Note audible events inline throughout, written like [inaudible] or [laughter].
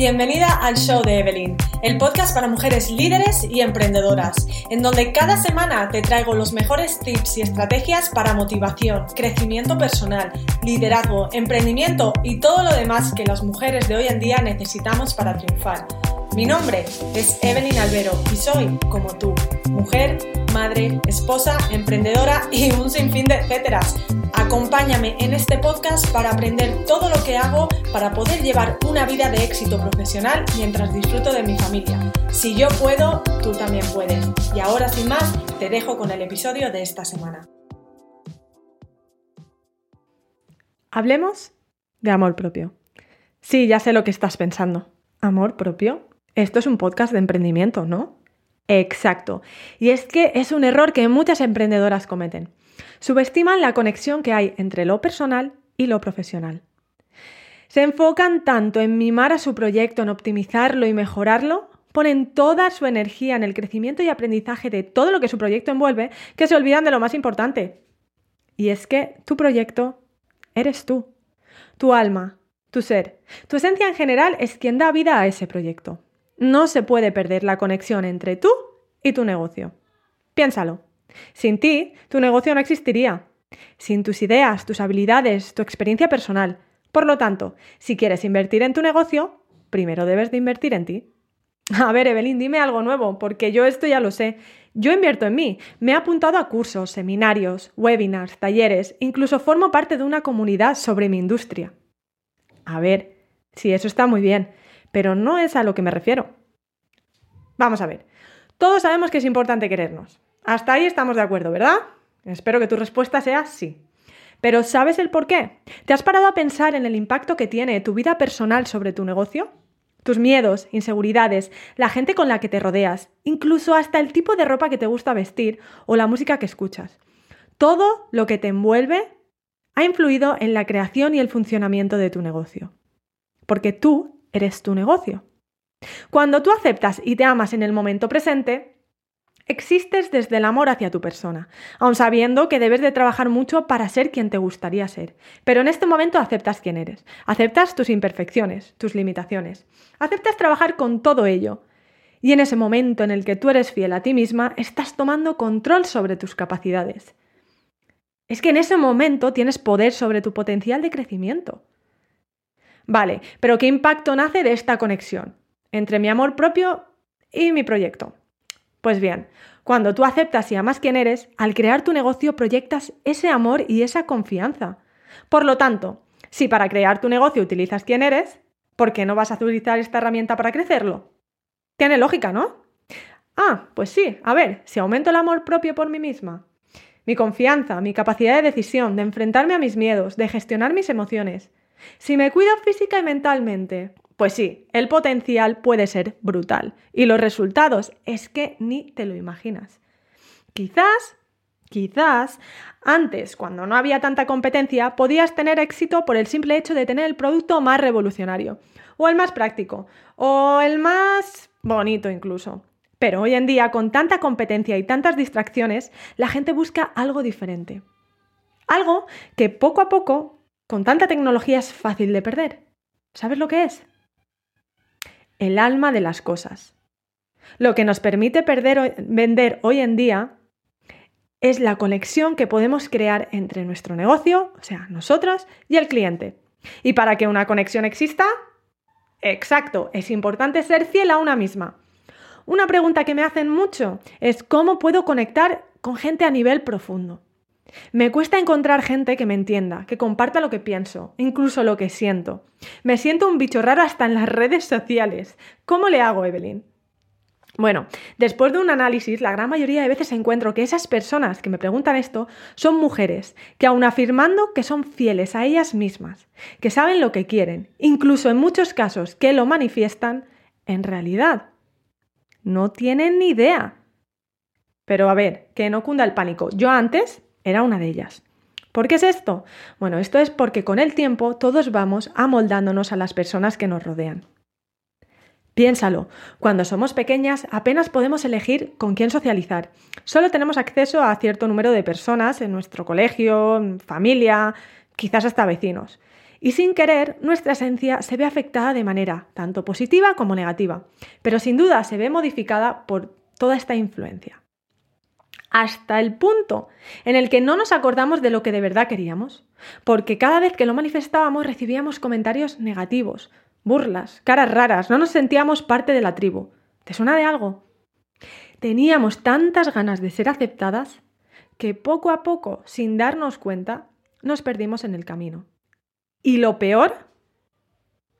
Bienvenida al show de Evelyn, el podcast para mujeres líderes y emprendedoras, en donde cada semana te traigo los mejores tips y estrategias para motivación, crecimiento personal, liderazgo, emprendimiento y todo lo demás que las mujeres de hoy en día necesitamos para triunfar. Mi nombre es Evelyn Albero y soy, como tú, mujer, madre, esposa, emprendedora [laughs] y un sinfín de etcéteras Acompáñame en este podcast para aprender todo lo que hago para poder llevar una vida de éxito profesional mientras disfruto de mi familia. Si yo puedo, tú también puedes. Y ahora sin más, te dejo con el episodio de esta semana. Hablemos de amor propio. Sí, ya sé lo que estás pensando. ¿Amor propio? Esto es un podcast de emprendimiento, ¿no? Exacto. Y es que es un error que muchas emprendedoras cometen. Subestiman la conexión que hay entre lo personal y lo profesional. Se enfocan tanto en mimar a su proyecto, en optimizarlo y mejorarlo, ponen toda su energía en el crecimiento y aprendizaje de todo lo que su proyecto envuelve, que se olvidan de lo más importante. Y es que tu proyecto eres tú, tu alma, tu ser. Tu esencia en general es quien da vida a ese proyecto. No se puede perder la conexión entre tú y tu negocio. Piénsalo. Sin ti, tu negocio no existiría. Sin tus ideas, tus habilidades, tu experiencia personal. Por lo tanto, si quieres invertir en tu negocio, primero debes de invertir en ti. A ver, Evelyn, dime algo nuevo, porque yo esto ya lo sé. Yo invierto en mí. Me he apuntado a cursos, seminarios, webinars, talleres, incluso formo parte de una comunidad sobre mi industria. A ver, sí, eso está muy bien, pero no es a lo que me refiero. Vamos a ver. Todos sabemos que es importante querernos. Hasta ahí estamos de acuerdo, ¿verdad? Espero que tu respuesta sea sí. Pero ¿sabes el por qué? ¿Te has parado a pensar en el impacto que tiene tu vida personal sobre tu negocio? Tus miedos, inseguridades, la gente con la que te rodeas, incluso hasta el tipo de ropa que te gusta vestir o la música que escuchas. Todo lo que te envuelve ha influido en la creación y el funcionamiento de tu negocio. Porque tú eres tu negocio. Cuando tú aceptas y te amas en el momento presente, Existes desde el amor hacia tu persona, aun sabiendo que debes de trabajar mucho para ser quien te gustaría ser. Pero en este momento aceptas quién eres, aceptas tus imperfecciones, tus limitaciones, aceptas trabajar con todo ello. Y en ese momento en el que tú eres fiel a ti misma, estás tomando control sobre tus capacidades. Es que en ese momento tienes poder sobre tu potencial de crecimiento. Vale, pero ¿qué impacto nace de esta conexión entre mi amor propio y mi proyecto? Pues bien, cuando tú aceptas y amas quién eres, al crear tu negocio proyectas ese amor y esa confianza. Por lo tanto, si para crear tu negocio utilizas quién eres, ¿por qué no vas a utilizar esta herramienta para crecerlo? Tiene lógica, ¿no? Ah, pues sí, a ver, si aumento el amor propio por mí misma, mi confianza, mi capacidad de decisión, de enfrentarme a mis miedos, de gestionar mis emociones, si me cuido física y mentalmente, pues sí, el potencial puede ser brutal y los resultados es que ni te lo imaginas. Quizás, quizás, antes, cuando no había tanta competencia, podías tener éxito por el simple hecho de tener el producto más revolucionario, o el más práctico, o el más bonito incluso. Pero hoy en día, con tanta competencia y tantas distracciones, la gente busca algo diferente. Algo que poco a poco, con tanta tecnología, es fácil de perder. ¿Sabes lo que es? el alma de las cosas. Lo que nos permite perder, vender hoy en día es la conexión que podemos crear entre nuestro negocio, o sea, nosotros, y el cliente. Y para que una conexión exista, exacto, es importante ser fiel a una misma. Una pregunta que me hacen mucho es cómo puedo conectar con gente a nivel profundo. Me cuesta encontrar gente que me entienda, que comparta lo que pienso, incluso lo que siento. Me siento un bicho raro hasta en las redes sociales. ¿Cómo le hago, Evelyn? Bueno, después de un análisis, la gran mayoría de veces encuentro que esas personas que me preguntan esto son mujeres que aun afirmando que son fieles a ellas mismas, que saben lo que quieren, incluso en muchos casos que lo manifiestan, en realidad no tienen ni idea. Pero a ver, que no cunda el pánico. Yo antes era una de ellas. ¿Por qué es esto? Bueno, esto es porque con el tiempo todos vamos amoldándonos a las personas que nos rodean. Piénsalo, cuando somos pequeñas apenas podemos elegir con quién socializar. Solo tenemos acceso a cierto número de personas en nuestro colegio, familia, quizás hasta vecinos. Y sin querer, nuestra esencia se ve afectada de manera tanto positiva como negativa, pero sin duda se ve modificada por toda esta influencia. Hasta el punto en el que no nos acordamos de lo que de verdad queríamos, porque cada vez que lo manifestábamos recibíamos comentarios negativos, burlas, caras raras, no nos sentíamos parte de la tribu. ¿Te suena de algo? Teníamos tantas ganas de ser aceptadas que poco a poco, sin darnos cuenta, nos perdimos en el camino. Y lo peor,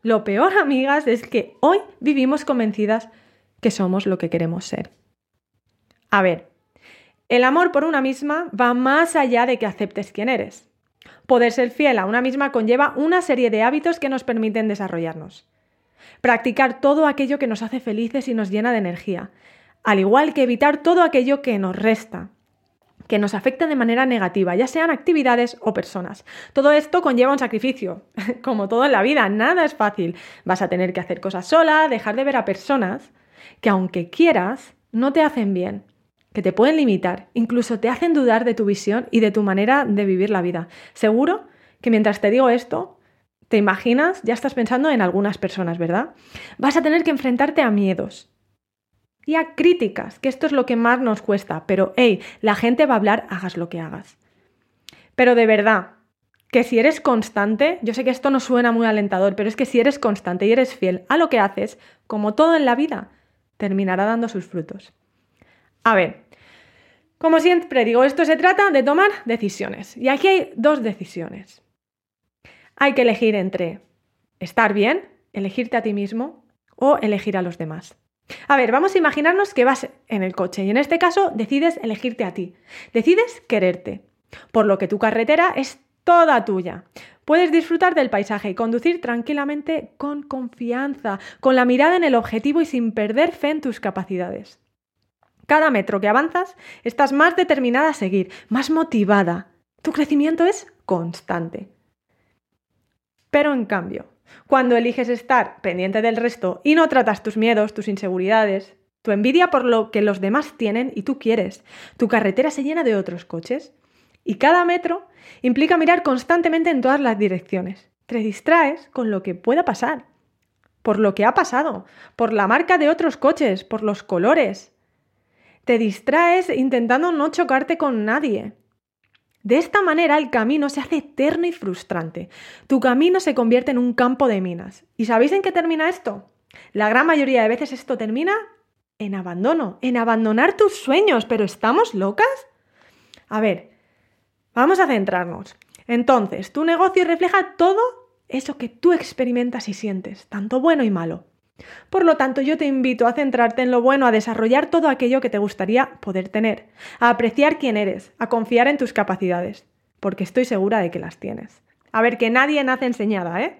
lo peor, amigas, es que hoy vivimos convencidas que somos lo que queremos ser. A ver, el amor por una misma va más allá de que aceptes quién eres. Poder ser fiel a una misma conlleva una serie de hábitos que nos permiten desarrollarnos. Practicar todo aquello que nos hace felices y nos llena de energía, al igual que evitar todo aquello que nos resta, que nos afecta de manera negativa, ya sean actividades o personas. Todo esto conlleva un sacrificio, [laughs] como todo en la vida, nada es fácil. Vas a tener que hacer cosas sola, dejar de ver a personas que aunque quieras, no te hacen bien, que te pueden limitar, incluso te hacen dudar de tu visión y de tu manera de vivir la vida. Seguro que mientras te digo esto, te imaginas, ya estás pensando en algunas personas, ¿verdad? Vas a tener que enfrentarte a miedos, y a críticas, que esto es lo que más nos cuesta, pero hey, la gente va a hablar, hagas lo que hagas. Pero de verdad, que si eres constante, yo sé que esto no suena muy alentador, pero es que si eres constante y eres fiel a lo que haces, como todo en la vida, terminará dando sus frutos. A ver, como siempre digo, esto se trata de tomar decisiones. Y aquí hay dos decisiones. Hay que elegir entre estar bien, elegirte a ti mismo, o elegir a los demás. A ver, vamos a imaginarnos que vas en el coche y en este caso decides elegirte a ti, decides quererte, por lo que tu carretera es toda tuya. Puedes disfrutar del paisaje y conducir tranquilamente con confianza, con la mirada en el objetivo y sin perder fe en tus capacidades. Cada metro que avanzas, estás más determinada a seguir, más motivada. Tu crecimiento es constante. Pero en cambio, cuando eliges estar pendiente del resto y no tratas tus miedos, tus inseguridades, tu envidia por lo que los demás tienen y tú quieres, tu carretera se llena de otros coches. Y cada metro implica mirar constantemente en todas las direcciones. Te distraes con lo que pueda pasar, por lo que ha pasado, por la marca de otros coches, por los colores. Te distraes intentando no chocarte con nadie, de esta manera el camino se hace eterno y frustrante. Tu camino se convierte en un campo de minas. ¿Y sabéis en qué termina esto? La gran mayoría de veces esto termina en abandono, en abandonar tus sueños. ¿Pero estamos locas? A ver, vamos a centrarnos. Entonces, tu negocio refleja todo eso que tú experimentas y sientes, tanto bueno y malo. Por lo tanto, yo te invito a centrarte en lo bueno, a desarrollar todo aquello que te gustaría poder tener, a apreciar quién eres, a confiar en tus capacidades, porque estoy segura de que las tienes. A ver, que nadie nace enseñada, ¿eh?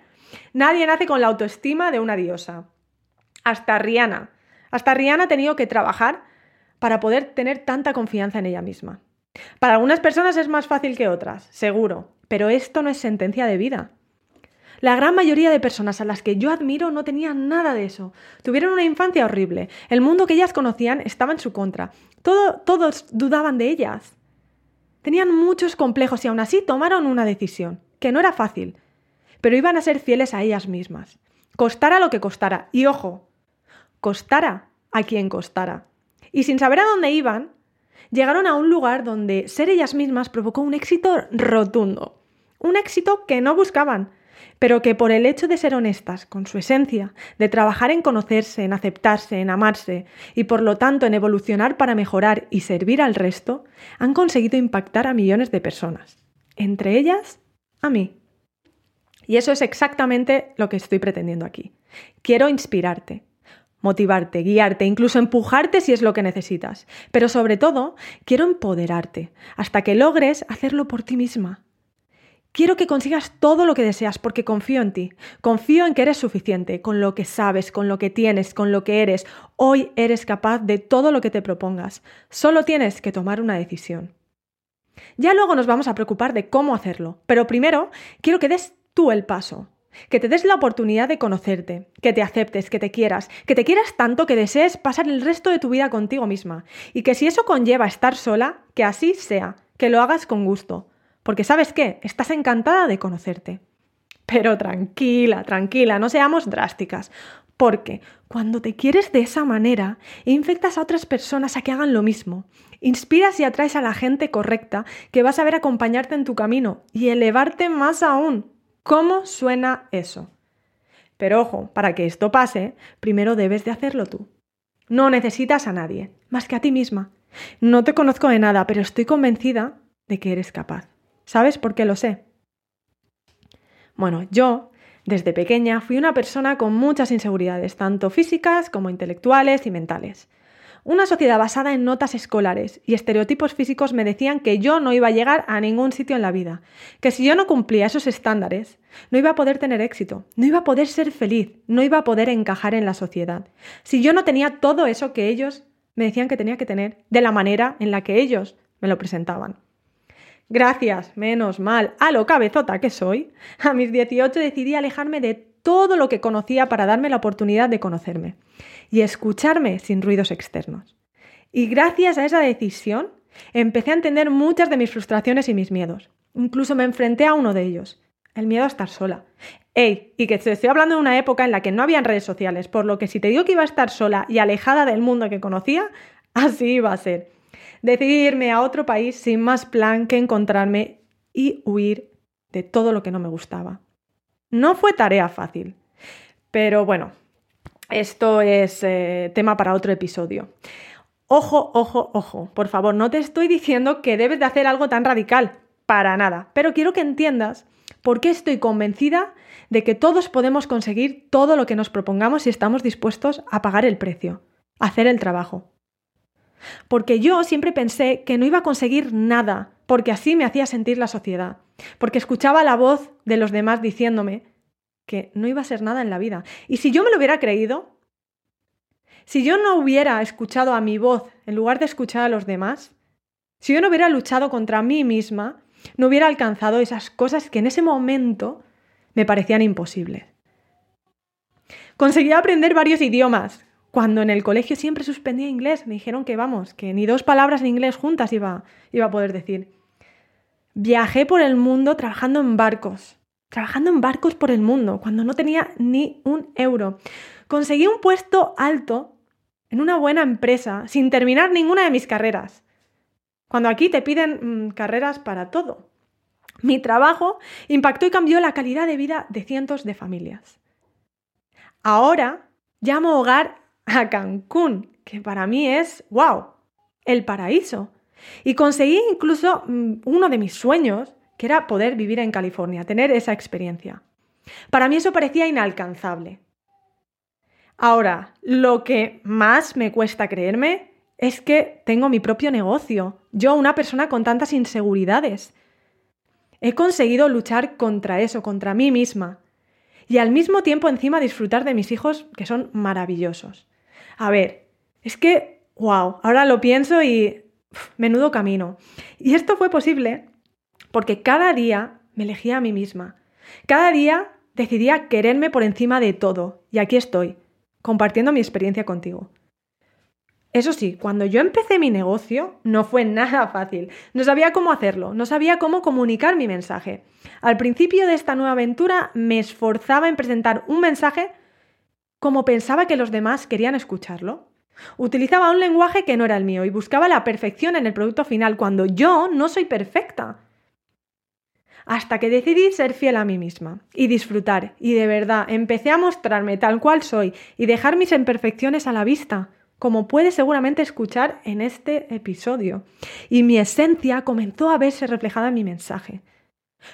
Nadie nace con la autoestima de una diosa. Hasta Rihanna. Hasta Rihanna ha tenido que trabajar para poder tener tanta confianza en ella misma. Para algunas personas es más fácil que otras, seguro, pero esto no es sentencia de vida. La gran mayoría de personas a las que yo admiro no tenían nada de eso. Tuvieron una infancia horrible. El mundo que ellas conocían estaba en su contra. todos dudaban de ellas. Tenían muchos complejos y aún así tomaron una decisión, que no era fácil, pero iban a ser fieles a ellas mismas. Costara lo que costara. Y ojo, costara a quien costara. Y sin saber a dónde iban, llegaron a un lugar donde ser ellas mismas provocó un éxito rotundo. Un éxito que no buscaban, pero que por el hecho de ser honestas con su esencia, de trabajar en conocerse, en aceptarse, en amarse y por lo tanto en evolucionar para mejorar y servir al resto, han conseguido impactar a millones de personas, entre ellas a mí. Y eso es exactamente lo que estoy pretendiendo aquí. Quiero inspirarte, motivarte, guiarte, incluso empujarte si es lo que necesitas. Pero sobre todo, quiero empoderarte hasta que logres hacerlo por ti misma, Quiero que consigas todo lo que deseas porque confío en ti. Confío en que eres suficiente, con lo que sabes, con lo que tienes, con lo que eres. Hoy eres capaz de todo lo que te propongas. Solo tienes que tomar una decisión. Ya luego nos vamos a preocupar de cómo hacerlo, pero primero quiero que des tú el paso. que te des la oportunidad de conocerte, que te aceptes, que te quieras, que te quieras tanto que desees pasar el resto de tu vida contigo misma y que si eso conlleva estar sola, que así sea, que lo hagas con gusto, porque sabes qué, estás encantada de conocerte. Pero tranquila, tranquila, no seamos drásticas, porque cuando te quieres de esa manera, infectas a otras personas a que hagan lo mismo. Inspiras y atraes a la gente correcta que vas a ver acompañarte en tu camino y elevarte más aún. ¿Cómo suena eso? Pero ojo, para que esto pase, primero debes de hacerlo tú. No necesitas a nadie, más que a ti misma. No te conozco de nada, pero estoy convencida de que eres capaz. ¿Sabes por qué lo sé? Bueno, yo, desde pequeña, fui una persona con muchas inseguridades, tanto físicas como intelectuales y mentales. Una sociedad basada en notas escolares y estereotipos físicos me decían que yo no iba a llegar a ningún sitio en la vida, que si yo no cumplía esos estándares, no iba a poder tener éxito, no iba a poder ser feliz, no iba a poder encajar en la sociedad. Si yo no tenía todo eso que ellos me decían que tenía que tener, de la manera en la que ellos me lo presentaban. Gracias, menos mal, a lo cabezota que soy, a mis 18 decidí alejarme de todo lo que conocía para darme la oportunidad de conocerme y escucharme sin ruidos externos. Y gracias a esa decisión empecé a entender muchas de mis frustraciones y mis miedos. Incluso me enfrenté a uno de ellos, el miedo a estar sola. ¡Ey! Y que te estoy hablando de una época en la que no habían redes sociales, por lo que si te digo que iba a estar sola y alejada del mundo que conocía, así iba a ser. Decidí irme a otro país sin más plan que encontrarme y huir de todo lo que no me gustaba. No fue tarea fácil, pero bueno, esto es eh, tema para otro episodio. Ojo, ojo, ojo, por favor, no te estoy diciendo que debes de hacer algo tan radical, para nada, pero quiero que entiendas por qué estoy convencida de que todos podemos conseguir todo lo que nos propongamos si estamos dispuestos a pagar el precio, hacer el trabajo. Porque yo siempre pensé que no iba a conseguir nada, porque así me hacía sentir la sociedad, porque escuchaba la voz de los demás diciéndome que no iba a ser nada en la vida. Y si yo me lo hubiera creído, si yo no hubiera escuchado a mi voz en lugar de escuchar a los demás, si yo no hubiera luchado contra mí misma, no hubiera alcanzado esas cosas que en ese momento me parecían imposibles. Conseguí aprender varios idiomas, cuando en el colegio siempre suspendía inglés, me dijeron que vamos, que ni dos palabras en inglés juntas iba, iba a poder decir. Viajé por el mundo trabajando en barcos, trabajando en barcos por el mundo, cuando no tenía ni un euro. Conseguí un puesto alto en una buena empresa, sin terminar ninguna de mis carreras. Cuando aquí te piden mm, carreras para todo. Mi trabajo impactó y cambió la calidad de vida de cientos de familias. Ahora llamo hogar a Cancún, que para mí es, wow, el paraíso. Y conseguí incluso mm, uno de mis sueños, que era poder vivir en California, tener esa experiencia. Para mí eso parecía inalcanzable. Ahora, lo que más me cuesta creerme es que tengo mi propio negocio, yo una persona con tantas inseguridades. He conseguido luchar contra eso, contra mí misma, y al mismo tiempo encima disfrutar de mis hijos, que son maravillosos. A ver, es que, wow, ahora lo pienso y menudo camino. Y esto fue posible porque cada día me elegía a mí misma. Cada día decidía quererme por encima de todo. Y aquí estoy, compartiendo mi experiencia contigo. Eso sí, cuando yo empecé mi negocio no fue nada fácil. No sabía cómo hacerlo, no sabía cómo comunicar mi mensaje. Al principio de esta nueva aventura me esforzaba en presentar un mensaje como pensaba que los demás querían escucharlo. Utilizaba un lenguaje que no era el mío y buscaba la perfección en el producto final cuando yo no soy perfecta. Hasta que decidí ser fiel a mí misma y disfrutar y de verdad empecé a mostrarme tal cual soy y dejar mis imperfecciones a la vista, como puedes seguramente escuchar en este episodio. Y mi esencia comenzó a verse reflejada en mi mensaje.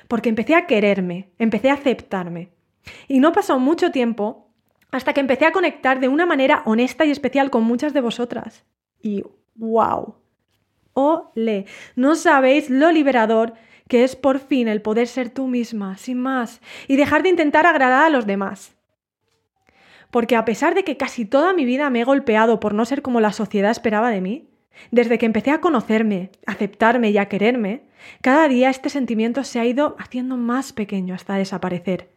Porque empecé a quererme, empecé a aceptarme. Y no pasó mucho tiempo hasta que empecé a conectar de una manera honesta y especial con muchas de vosotras. Y wow. Ole, no sabéis lo liberador que es por fin el poder ser tú misma, sin más, y dejar de intentar agradar a los demás. Porque a pesar de que casi toda mi vida me he golpeado por no ser como la sociedad esperaba de mí, desde que empecé a conocerme, aceptarme y a quererme, cada día este sentimiento se ha ido haciendo más pequeño hasta desaparecer.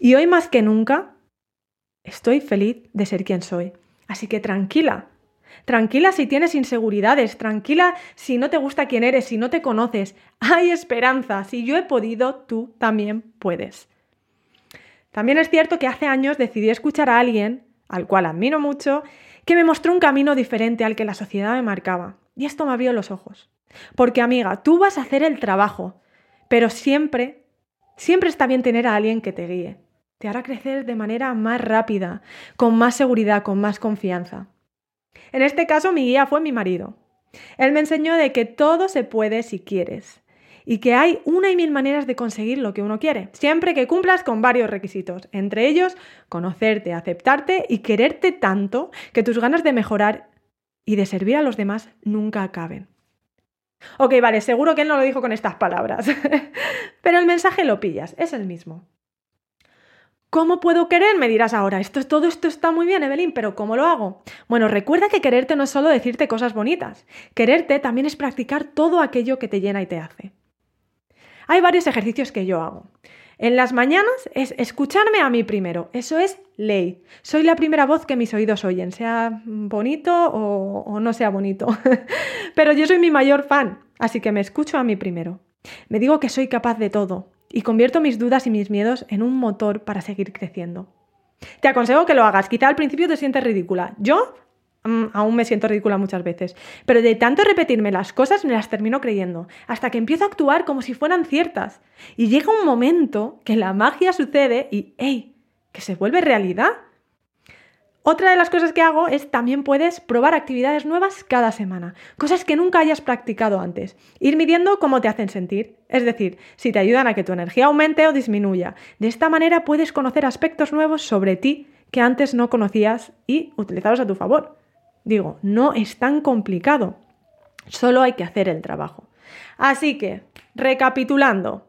Y hoy más que nunca estoy feliz de ser quien soy. Así que tranquila, tranquila si tienes inseguridades, tranquila si no te gusta quién eres, si no te conoces. Hay esperanza, si yo he podido, tú también puedes. También es cierto que hace años decidí escuchar a alguien, al cual admiro mucho, que me mostró un camino diferente al que la sociedad me marcaba. Y esto me abrió los ojos. Porque amiga, tú vas a hacer el trabajo, pero siempre, siempre está bien tener a alguien que te guíe. Te hará crecer de manera más rápida, con más seguridad, con más confianza. En este caso mi guía fue mi marido. Él me enseñó de que todo se puede si quieres y que hay una y mil maneras de conseguir lo que uno quiere, siempre que cumplas con varios requisitos, entre ellos conocerte, aceptarte y quererte tanto que tus ganas de mejorar y de servir a los demás nunca acaben. Ok, vale, seguro que él no lo dijo con estas palabras, [laughs] pero el mensaje lo pillas, es el mismo. ¿Cómo puedo querer? Me dirás ahora, esto, todo esto está muy bien, Evelyn, pero ¿cómo lo hago? Bueno, recuerda que quererte no es solo decirte cosas bonitas. Quererte también es practicar todo aquello que te llena y te hace. Hay varios ejercicios que yo hago. En las mañanas es escucharme a mí primero, eso es ley. Soy la primera voz que mis oídos oyen, sea bonito o, o no sea bonito. [laughs] Pero yo soy mi mayor fan, así que me escucho a mí primero. Me digo que soy capaz de todo y convierto mis dudas y mis miedos en un motor para seguir creciendo. Te aconsejo que lo hagas. Quizá al principio te sientes ridícula. Yo Mm, aún me siento ridícula muchas veces. Pero de tanto repetirme las cosas me las termino creyendo, hasta que empiezo a actuar como si fueran ciertas. Y llega un momento que la magia sucede y, ¡ey! que se vuelve realidad. Otra de las cosas que hago es también puedes probar actividades nuevas cada semana, cosas que nunca hayas practicado antes, ir midiendo cómo te hacen sentir, es decir, si te ayudan a que tu energía aumente o disminuya. De esta manera puedes conocer aspectos nuevos sobre ti que antes no conocías y utilizarlos a tu favor. Digo, no es tan complicado, solo hay que hacer el trabajo. Así que, recapitulando,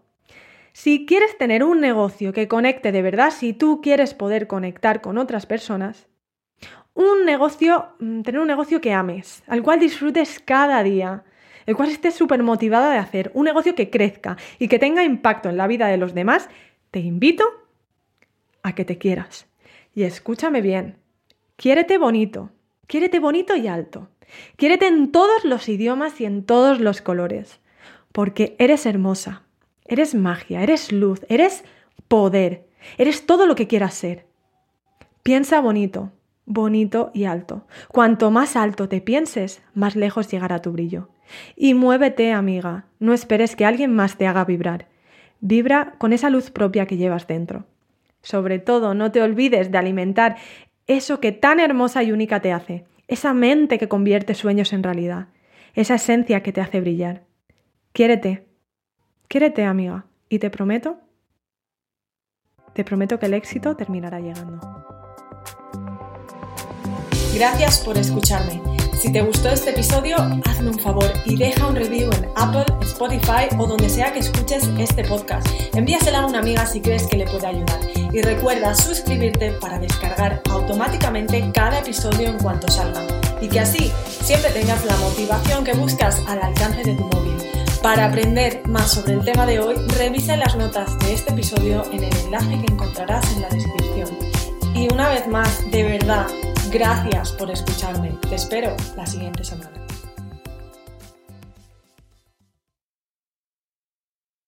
si quieres tener un negocio que conecte de verdad, si tú quieres poder conectar con otras personas, un negocio, mm, tener un negocio que ames, al cual disfrutes cada día, el cual estés súper motivada de hacer, un negocio que crezca y que tenga impacto en la vida de los demás, te invito a que te quieras. Y escúchame bien, quiérete bonito, Quiérete bonito y alto. Quiérete en todos los idiomas y en todos los colores. Porque eres hermosa, eres magia, eres luz, eres poder, eres todo lo que quieras ser. Piensa bonito, bonito y alto. Cuanto más alto te pienses, más lejos llegará tu brillo. Y muévete, amiga. No esperes que alguien más te haga vibrar. Vibra con esa luz propia que llevas dentro. Sobre todo, no te olvides de alimentar eso que tan hermosa y única te hace, esa mente que convierte sueños en realidad, esa esencia que te hace brillar. Quiérete, quiérete amiga, y te prometo, te prometo que el éxito terminará llegando. Gracias por escucharme. Si te gustó este episodio, hazme un favor y deja un review en Apple, Spotify o donde sea que escuches este podcast. Envíasela a una amiga si crees que le puede ayudar. Y recuerda suscribirte para descargar automáticamente cada episodio en cuanto salga. Y que así siempre tengas la motivación que buscas al alcance de tu móvil. Para aprender más sobre el tema de hoy, revisa las notas de este episodio en el enlace que encontrarás en la descripción. Y una vez más, de verdad, Gracias por escucharme. Te espero la siguiente semana.